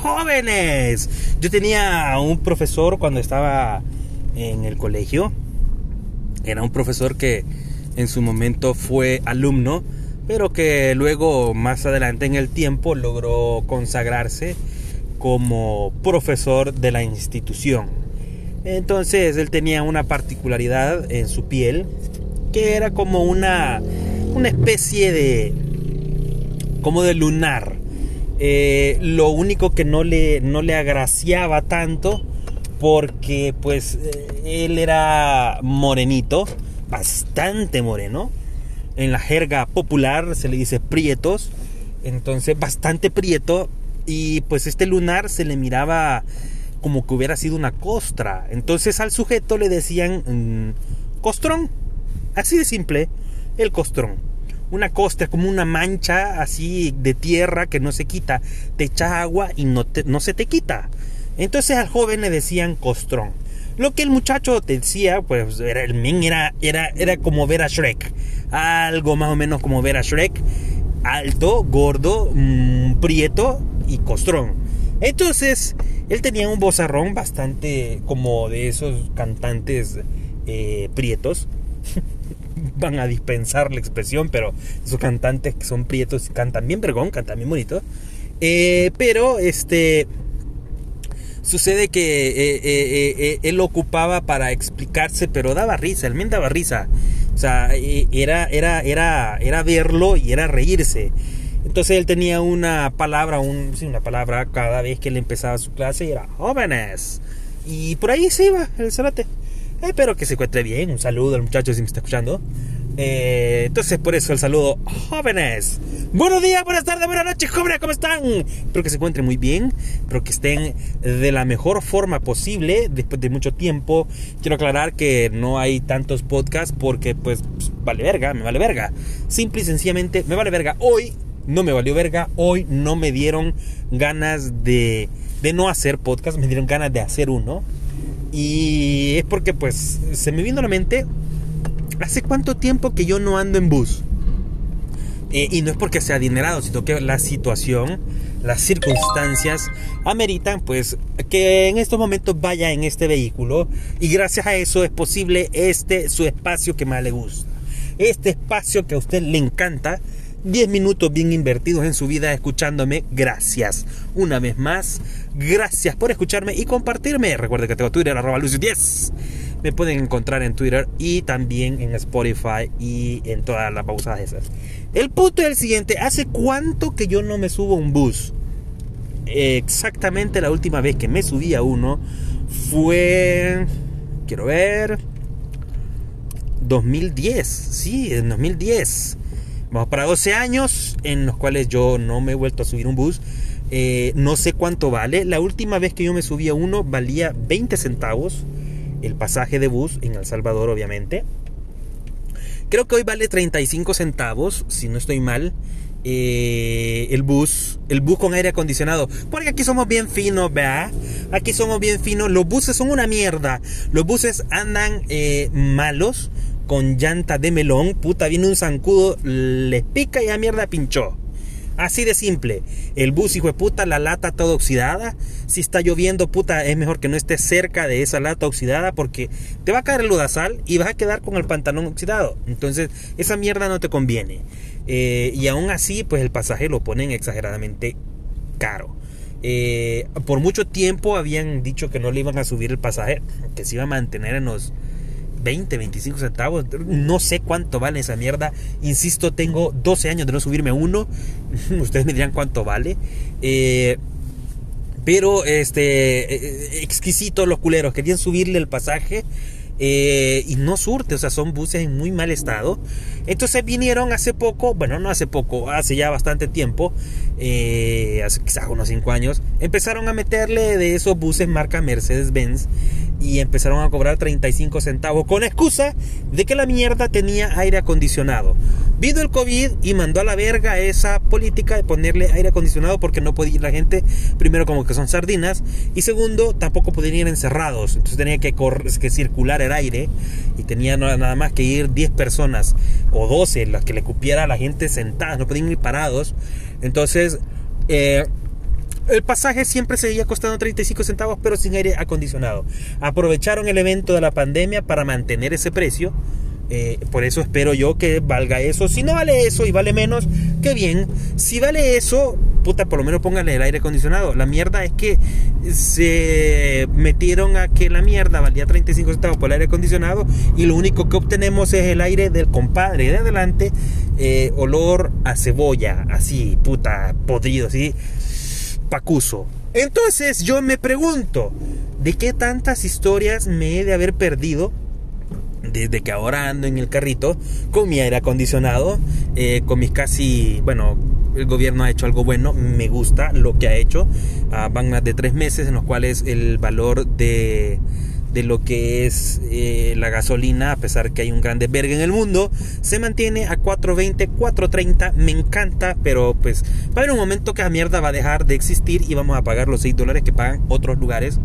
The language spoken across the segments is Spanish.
jóvenes. Yo tenía un profesor cuando estaba en el colegio. Era un profesor que en su momento fue alumno, pero que luego más adelante en el tiempo logró consagrarse como profesor de la institución. Entonces él tenía una particularidad en su piel que era como una, una especie de como de lunar. Eh, lo único que no le, no le agraciaba tanto porque pues eh, él era morenito, bastante moreno. En la jerga popular se le dice prietos, entonces bastante prieto y pues este lunar se le miraba como que hubiera sido una costra. Entonces al sujeto le decían mm, costrón, así de simple, el costrón una costra, como una mancha así de tierra que no se quita. Te echa agua y no, no se te quita. Entonces al joven le decían costrón. Lo que el muchacho decía, pues era el men era, era, era como ver a Shrek. Algo más o menos como ver a Shrek. Alto, gordo, mmm, prieto y costrón. Entonces, él tenía un bozarrón bastante como de esos cantantes eh, prietos. van a dispensar la expresión, pero esos cantantes que son prietos cantan bien vergón, cantan bien bonito. Eh, pero este sucede que eh, eh, él ocupaba para explicarse, pero daba risa, el men daba risa. O sea, era, era, era, era verlo y era reírse. Entonces él tenía una palabra, un, sí, una palabra cada vez que él empezaba su clase y era jóvenes. Y por ahí se iba el cerote. Espero que se encuentre bien. Un saludo al muchacho si me está escuchando. Eh, entonces, por eso el saludo, jóvenes. Buenos días, buenas tardes, buenas noches, jóvenes, ¿cómo están? Espero que se encuentren muy bien, espero que estén de la mejor forma posible después de mucho tiempo. Quiero aclarar que no hay tantos podcasts porque, pues, vale verga, me vale verga. Simple y sencillamente, me vale verga. Hoy no me valió verga, hoy no me dieron ganas de, de no hacer podcast, me dieron ganas de hacer uno. Y es porque pues se me vino a la mente, ¿hace cuánto tiempo que yo no ando en bus? Eh, y no es porque sea adinerado, sino que la situación, las circunstancias ameritan pues que en estos momentos vaya en este vehículo y gracias a eso es posible este su espacio que más le gusta. Este espacio que a usted le encanta 10 minutos bien invertidos en su vida escuchándome. Gracias. Una vez más, gracias por escucharme y compartirme. Recuerden que tengo Twitter, arroba Lucio10. Me pueden encontrar en Twitter y también en Spotify y en todas las pausas esas. El punto es el siguiente. ¿Hace cuánto que yo no me subo a un bus? Exactamente la última vez que me subí a uno fue... Quiero ver... 2010. Sí, en 2010 Vamos para 12 años en los cuales yo no me he vuelto a subir un bus. Eh, no sé cuánto vale. La última vez que yo me subí a uno valía 20 centavos el pasaje de bus en El Salvador, obviamente. Creo que hoy vale 35 centavos, si no estoy mal. Eh, el bus, el bus con aire acondicionado. Porque aquí somos bien finos, ¿verdad? Aquí somos bien finos. Los buses son una mierda. Los buses andan eh, malos con llanta de melón, puta, viene un zancudo, les pica y a mierda pinchó. Así de simple. El bus, hijo de puta, la lata toda oxidada. Si está lloviendo, puta, es mejor que no estés cerca de esa lata oxidada porque te va a caer el ludazal y vas a quedar con el pantalón oxidado. Entonces, esa mierda no te conviene. Eh, y aún así, pues el pasaje lo ponen exageradamente caro. Eh, por mucho tiempo habían dicho que no le iban a subir el pasaje, que se iba a mantener en los 20, 25 centavos. No sé cuánto vale esa mierda. Insisto, tengo 12 años de no subirme uno. Ustedes me dirán cuánto vale. Eh, pero, este, eh, exquisito los culeros. Querían subirle el pasaje. Eh, y no surte, o sea, son buses en muy mal estado. Entonces vinieron hace poco, bueno, no hace poco, hace ya bastante tiempo, hace quizás unos 5 años, empezaron a meterle de esos buses marca Mercedes-Benz y empezaron a cobrar 35 centavos con excusa de que la mierda tenía aire acondicionado. Vino el COVID y mandó a la verga esa política de ponerle aire acondicionado porque no podía ir la gente, primero como que son sardinas y segundo tampoco podían ir encerrados, entonces tenía que, que circular el aire y tenía nada más que ir 10 personas o 12 las que le cupiera a la gente sentada, no podían ir parados. Entonces... Eh, El pasaje siempre seguía costando 35 centavos, pero sin aire acondicionado. Aprovecharon el evento de la pandemia para mantener ese precio. Eh, por eso espero yo que valga eso. Si no vale eso y vale menos, qué bien. Si vale eso, puta, por lo menos pónganle el aire acondicionado. La mierda es que se metieron a que la mierda valía 35 centavos por el aire acondicionado y lo único que obtenemos es el aire del compadre de adelante, eh, olor a cebolla, así, puta, podrido, así, pacuso. Entonces yo me pregunto, ¿de qué tantas historias me he de haber perdido? desde que ahora ando en el carrito con mi aire acondicionado, eh, con mis casi, bueno, el gobierno ha hecho algo bueno, me gusta lo que ha hecho. Ah, van más de tres meses en los cuales el valor de, de lo que es eh, la gasolina, a pesar que hay un gran desvergue en el mundo, se mantiene a 4.20, 4.30. Me encanta, pero pues va a haber un momento que la mierda va a dejar de existir y vamos a pagar los 6 dólares que pagan otros lugares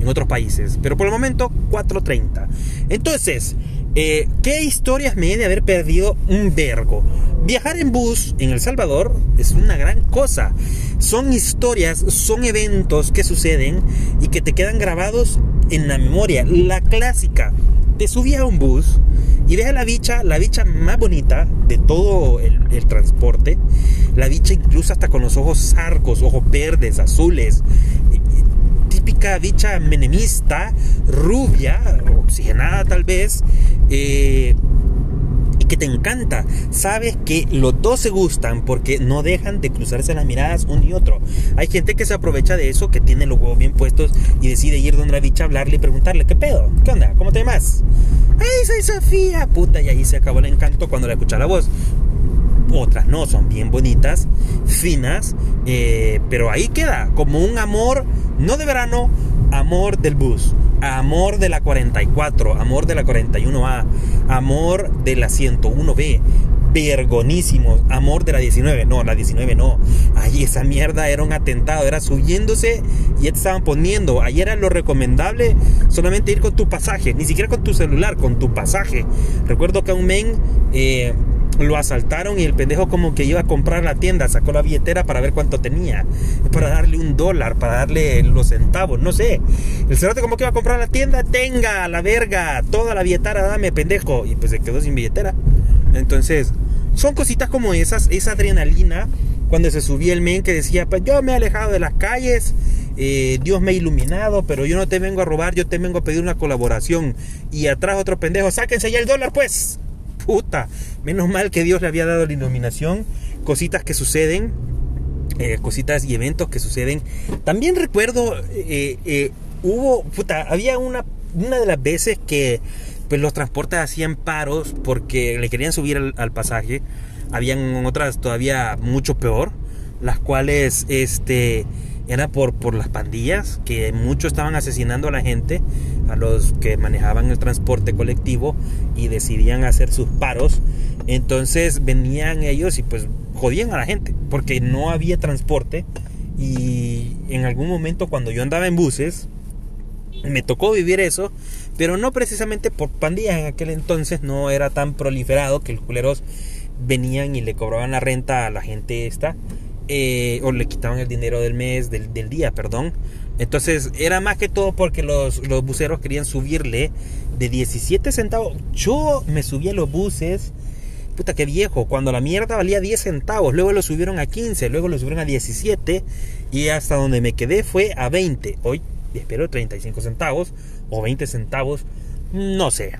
en otros países. Pero por el momento, 4.30. Entonces, eh, ¿qué historias me he de haber perdido un vergo? Viajar en bus en El Salvador es una gran cosa. Son historias, son eventos que suceden y que te quedan grabados en la memoria. La clásica. Te subías a un bus y ves a la bicha, la bicha más bonita de todo el, el transporte. La bicha incluso hasta con los ojos sarcos, ojos verdes, azules. Típica bicha menemista, rubia, oxigenada tal vez. Eh, que te encanta. Sabes que los dos se gustan porque no dejan de cruzarse las miradas uno y otro. Hay gente que se aprovecha de eso, que tiene los huevos bien puestos y decide ir donde la bicha hablarle y preguntarle, ¿qué pedo? ¿Qué onda? ¿Cómo te llamas? ¡Ay, soy Sofía! Puta, y ahí se acabó el encanto cuando le escucha la voz otras no, son bien bonitas, finas, eh, pero ahí queda, como un amor, no de verano, amor del bus, amor de la 44, amor de la 41A, amor de la 101B, vergonísimos, amor de la 19, no, la 19 no, ahí esa mierda era un atentado, era subiéndose y ya te estaban poniendo, ahí era lo recomendable solamente ir con tu pasaje, ni siquiera con tu celular, con tu pasaje. Recuerdo que a un men... Eh, lo asaltaron y el pendejo como que iba a comprar la tienda, sacó la billetera para ver cuánto tenía, para darle un dólar, para darle los centavos, no sé. El cerote como que iba a comprar la tienda, tenga la verga, toda la billetera, dame pendejo. Y pues se quedó sin billetera. Entonces, son cositas como esas, esa adrenalina, cuando se subía el men que decía, pues yo me he alejado de las calles, eh, Dios me ha iluminado, pero yo no te vengo a robar, yo te vengo a pedir una colaboración. Y atrás otro pendejo, sáquense ya el dólar pues puta, menos mal que Dios le había dado la iluminación, cositas que suceden, eh, cositas y eventos que suceden. También recuerdo, eh, eh, hubo, había una, una de las veces que pues, los transportes hacían paros porque le querían subir al, al pasaje. Habían otras todavía mucho peor, las cuales, este, era por, por las pandillas, que muchos estaban asesinando a la gente, a los que manejaban el transporte colectivo y decidían hacer sus paros. Entonces venían ellos y pues jodían a la gente, porque no había transporte. Y en algún momento cuando yo andaba en buses, me tocó vivir eso, pero no precisamente por pandillas. En aquel entonces no era tan proliferado que los culeros venían y le cobraban la renta a la gente esta eh, o le quitaban el dinero del mes, del, del, día, perdón. Entonces era más que todo porque los, los buceros querían subirle de 17 centavos. Yo me subí a los buses, puta que viejo, cuando la mierda valía 10 centavos, luego lo subieron a 15, luego lo subieron a 17 y hasta donde me quedé fue a 20. Hoy espero 35 centavos o 20 centavos, no sé.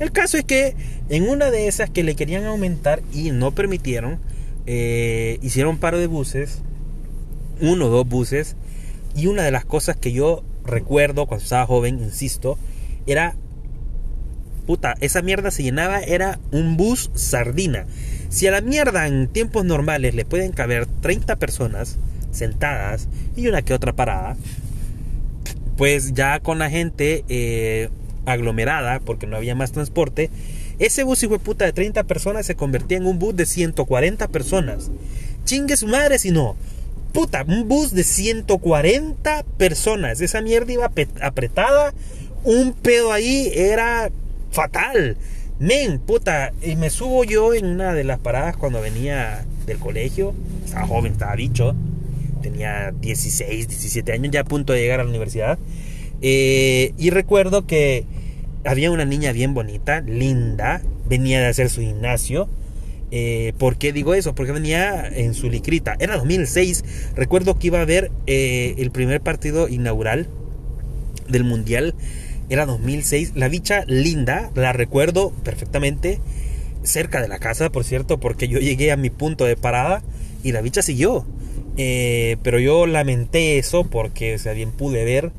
El caso es que en una de esas que le querían aumentar y no permitieron, eh, hicieron paro de buses, uno o dos buses, y una de las cosas que yo recuerdo cuando estaba joven, insisto, era, puta, esa mierda se llenaba, era un bus sardina. Si a la mierda en tiempos normales le pueden caber 30 personas sentadas y una que otra parada, pues ya con la gente eh, aglomerada, porque no había más transporte, ese bus hijo de puta de 30 personas se convertía en un bus de 140 personas. Chingue su madre si no. Puta, un bus de 140 personas. Esa mierda iba apretada. Un pedo ahí era fatal. Men, puta, y me subo yo en una de las paradas cuando venía del colegio. Estaba joven, estaba bicho. tenía 16, 17 años, ya a punto de llegar a la universidad. Eh, y recuerdo que había una niña bien bonita, linda, venía de hacer su gimnasio. Eh, ¿Por qué digo eso? Porque venía en su licrita. Era 2006. Recuerdo que iba a haber eh, el primer partido inaugural del Mundial. Era 2006. La bicha linda, la recuerdo perfectamente. Cerca de la casa, por cierto, porque yo llegué a mi punto de parada y la bicha siguió. Eh, pero yo lamenté eso porque, o sea, bien pude ver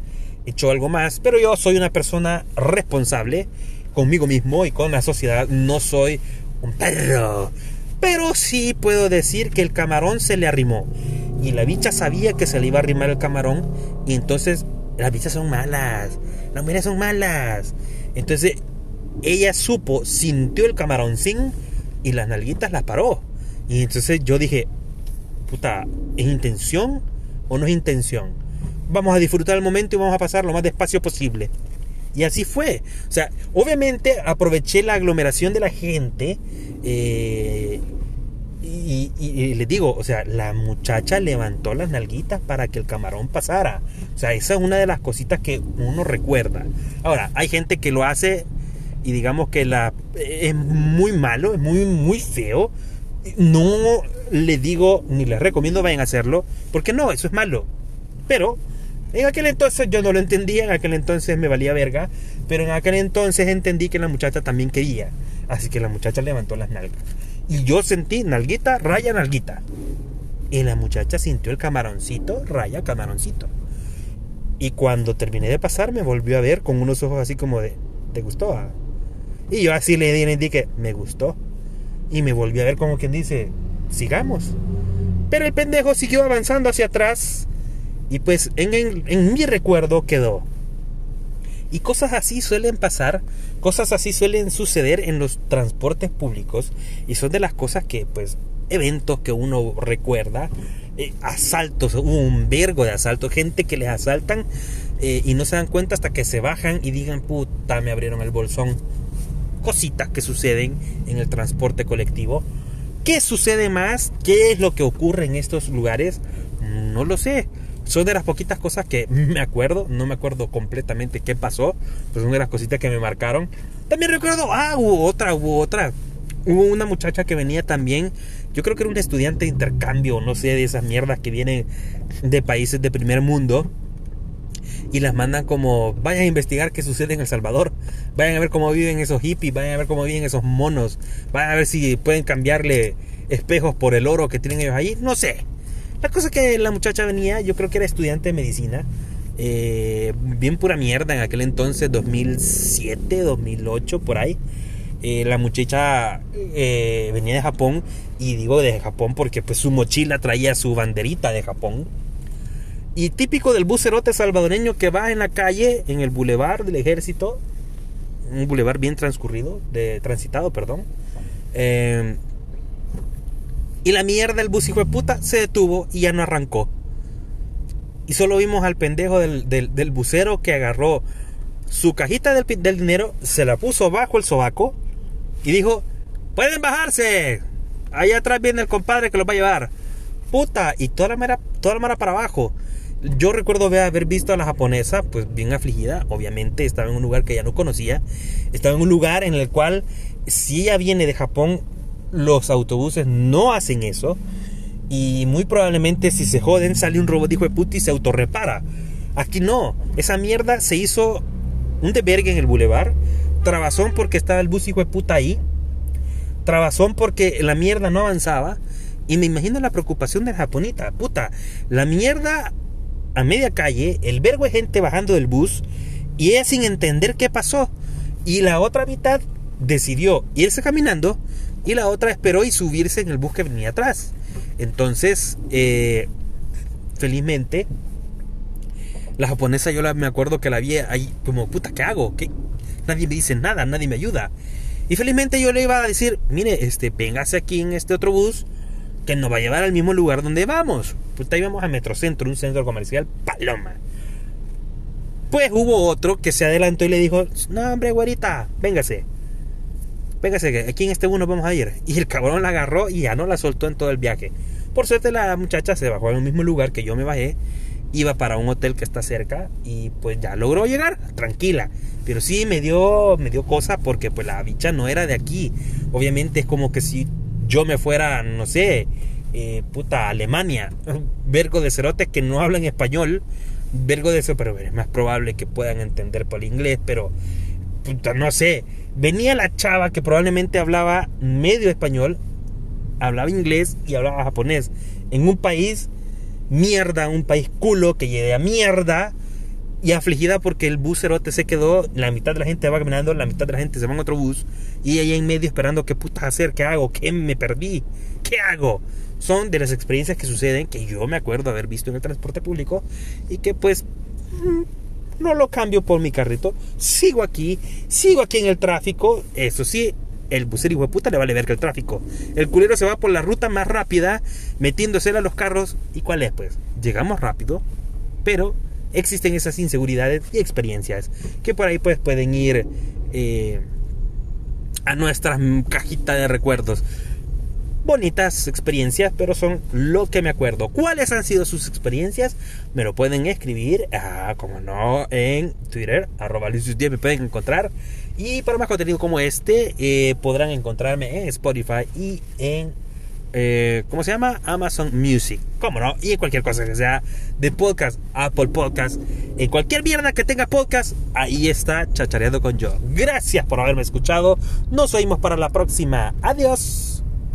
hecho algo más. Pero yo soy una persona responsable conmigo mismo y con la sociedad. No soy un perro. Pero sí puedo decir que el camarón se le arrimó. Y la bicha sabía que se le iba a arrimar el camarón. Y entonces las bichas son malas. Las mujeres son malas. Entonces ella supo, sintió el camarón sin y las nalguitas las paró. Y entonces yo dije, puta, ¿es intención o no es intención? Vamos a disfrutar el momento y vamos a pasar lo más despacio posible. Y así fue. O sea, obviamente aproveché la aglomeración de la gente. Eh, y, y, les digo, o sea, la muchacha levantó las nalguitas para que el camarón pasara. O sea, esa es una de las cositas que uno recuerda. Ahora, hay gente que lo hace y digamos que la es muy malo, es muy, muy feo. No le digo ni les recomiendo vayan a hacerlo, porque no, eso es malo. Pero en aquel entonces yo no lo entendía, en aquel entonces me valía verga, pero en aquel entonces entendí que la muchacha también quería. Así que la muchacha levantó las nalgas. Y yo sentí nalguita, raya, nalguita. Y la muchacha sintió el camaroncito, raya, camaroncito. Y cuando terminé de pasar, me volvió a ver con unos ojos así como de, ¿te gustó? Ah?". Y yo así le di, que me gustó. Y me volvió a ver como quien dice, sigamos. Pero el pendejo siguió avanzando hacia atrás y pues en, mi recuerdo quedó. Y cosas así suelen pasar, cosas así suelen suceder en los transportes públicos y son de las cosas que pues eventos que uno recuerda, eh, asaltos, un vergo de asaltos, gente que les asaltan eh, y no se dan cuenta hasta que se bajan y digan, puta, me abrieron el bolsón. Cositas que suceden en el transporte colectivo. ¿Qué sucede más? ¿Qué es lo que ocurre en estos lugares? No lo sé. Son de las poquitas cosas que me acuerdo, no me acuerdo completamente qué pasó, pero son de las cositas que me marcaron. También recuerdo, ah, hubo otra, hubo otra. Hubo una muchacha que venía también, yo creo que era un estudiante de intercambio, no sé, de esas mierdas que vienen de países de primer mundo y las mandan como vayan a investigar qué sucede en El Salvador, vayan a ver cómo viven esos hippies, vayan a ver cómo viven esos monos, vayan a ver si pueden cambiarle espejos por el oro que tienen ellos ahí, no sé. La cosa que la muchacha venía, yo creo que era estudiante de medicina, eh, bien pura mierda en aquel entonces, 2007, 2008, por ahí. Eh, la muchacha eh, venía de Japón y digo de Japón porque pues su mochila traía su banderita de Japón. Y típico del bucerote salvadoreño que va en la calle, en el bulevar del ejército, un bulevar bien transcurrido, de transitado, perdón. Y la mierda, el bus hijo de puta, se detuvo y ya no arrancó. Y solo vimos al pendejo del, del, que agarró su cajita del, del, dinero, se la puso bajo el sobaco y dijo: Pueden bajarse. Allá atrás viene el compadre que los va a llevar. Puta, y toda la mara, toda la mara para abajo. Yo recuerdo haber visto a la japonesa, pues bien afligida. Obviamente estaba en un lugar que ella no conocía. Estaba en un lugar en el cual, si ella viene de Japón, los autobuses no hacen eso. Y muy probablemente si se joden sale un robot hijo de puta y se autorrepara. Aquí no. Esa mierda se hizo un debergue en el bulevar. Trabazón porque estaba el bus hijo de puta ahí. Trabazón porque la mierda no avanzaba. Y me imagino la preocupación de la japonita. Puta, la mierda a media calle, el vergo de gente bajando del bus y ella sin entender qué pasó. Y la otra mitad decidió irse caminando y la otra esperó y subirse en el bus que venía atrás. Entonces, eh, felizmente, la japonesa yo la, me acuerdo que la vi ahí como, puta, ¿qué hago? ¿Qué? Nadie me dice nada, nadie me ayuda. Y felizmente yo le iba a decir, mire, este, véngase aquí en este otro bus que nos va a llevar al mismo lugar donde vamos. Puta, íbamos a Metrocentro, un centro comercial, Paloma. Pues hubo otro que se adelantó y le dijo, no hombre, güerita, véngase. Véngase, aquí en este bus nos vamos a ir. Y el cabrón la agarró y ya no la soltó en todo el viaje. Por suerte la muchacha se bajó en el mismo lugar que yo me bajé. Iba para un hotel que está cerca y pues ya logró llegar, tranquila. Pero sí me dio, me dio cosa porque pues la bicha no era de aquí. Obviamente es como que si yo me fuera, no sé, eh, puta, Alemania, vergo de cerotes que no hablan español, vergo de eso, pero es más probable que puedan entender por el inglés, pero puta, no sé. Venía la chava que probablemente hablaba medio español, hablaba inglés y hablaba japonés. En un país mierda, un país culo que llegue a mierda y afligida porque el bus cerote se quedó, la mitad de la gente va caminando, la mitad de la gente se va en otro bus y ella en medio esperando qué putas hacer, qué hago, qué me perdí, qué hago. Son de las experiencias que suceden que yo me acuerdo haber visto en el transporte público y que pues no lo cambio por mi carrito, sigo aquí, sigo aquí en el tráfico, eso sí, el busero hijo de puta le vale ver que el tráfico. El culero se va por la ruta más rápida, metiéndose a los carros. ¿Y cuál es? Pues llegamos rápido, pero existen esas inseguridades y experiencias que por ahí pues pueden ir eh, a nuestra cajita de recuerdos. Bonitas experiencias, pero son lo que me acuerdo. ¿Cuáles han sido sus experiencias? Me lo pueden escribir, ah, como no, en Twitter, arroba 10 me pueden encontrar. Y para más contenido como este, eh, podrán encontrarme en Spotify y en eh, ¿cómo se llama? Amazon Music. ¿Cómo no? Y en cualquier cosa que sea de podcast, Apple Podcast, en cualquier mierda que tenga podcast, ahí está Chachareando con yo. Gracias por haberme escuchado. Nos oímos para la próxima. Adiós.